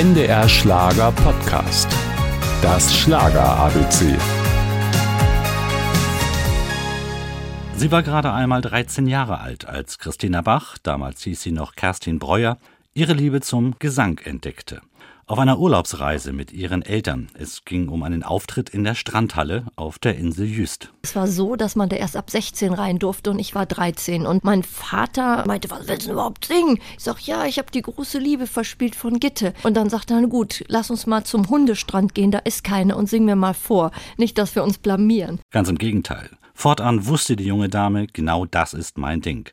NDR Schlager Podcast. Das Schlager ABC. Sie war gerade einmal 13 Jahre alt, als Christina Bach, damals hieß sie noch Kerstin Breuer, ihre Liebe zum Gesang entdeckte. Auf einer Urlaubsreise mit ihren Eltern. Es ging um einen Auftritt in der Strandhalle auf der Insel Jüst. Es war so, dass man da erst ab 16 rein durfte und ich war 13. Und mein Vater meinte, was willst du überhaupt singen? Ich sag, ja, ich habe die große Liebe verspielt von Gitte. Und dann sagte er, gut, lass uns mal zum Hundestrand gehen, da ist keine und sing mir mal vor. Nicht, dass wir uns blamieren. Ganz im Gegenteil. Fortan wusste die junge Dame, genau das ist mein Ding.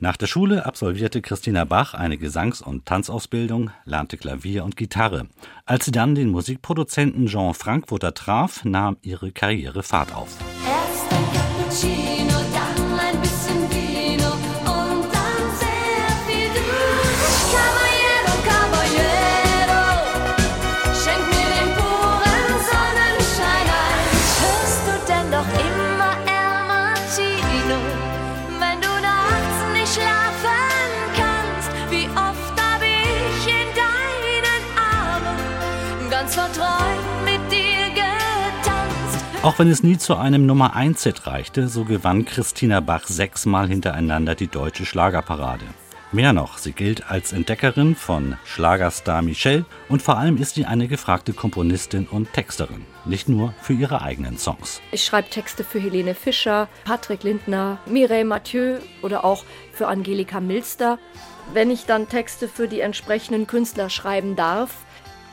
Nach der Schule absolvierte Christina Bach eine Gesangs- und Tanzausbildung, lernte Klavier und Gitarre. Als sie dann den Musikproduzenten Jean Frankfurter traf, nahm ihre Karriere Fahrt auf. Ganz verträumt mit dir getanzt? Auch wenn es nie zu einem Nummer 1 Hit reichte, so gewann Christina Bach sechsmal hintereinander die deutsche Schlagerparade. Mehr noch, sie gilt als Entdeckerin von Schlagerstar Michel und vor allem ist sie eine gefragte Komponistin und Texterin, nicht nur für ihre eigenen Songs. Ich schreibe Texte für Helene Fischer, Patrick Lindner, Mireille Mathieu oder auch für Angelika Milster. Wenn ich dann Texte für die entsprechenden Künstler schreiben darf,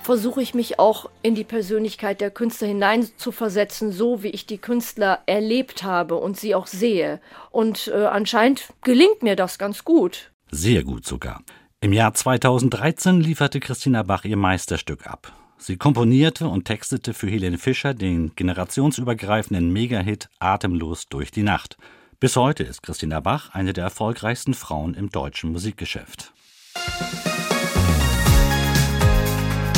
versuche ich mich auch in die Persönlichkeit der Künstler hineinzuversetzen, so wie ich die Künstler erlebt habe und sie auch sehe. Und äh, anscheinend gelingt mir das ganz gut. Sehr gut sogar. Im Jahr 2013 lieferte Christina Bach ihr Meisterstück ab. Sie komponierte und textete für Helene Fischer den generationsübergreifenden Megahit Atemlos durch die Nacht. Bis heute ist Christina Bach eine der erfolgreichsten Frauen im deutschen Musikgeschäft.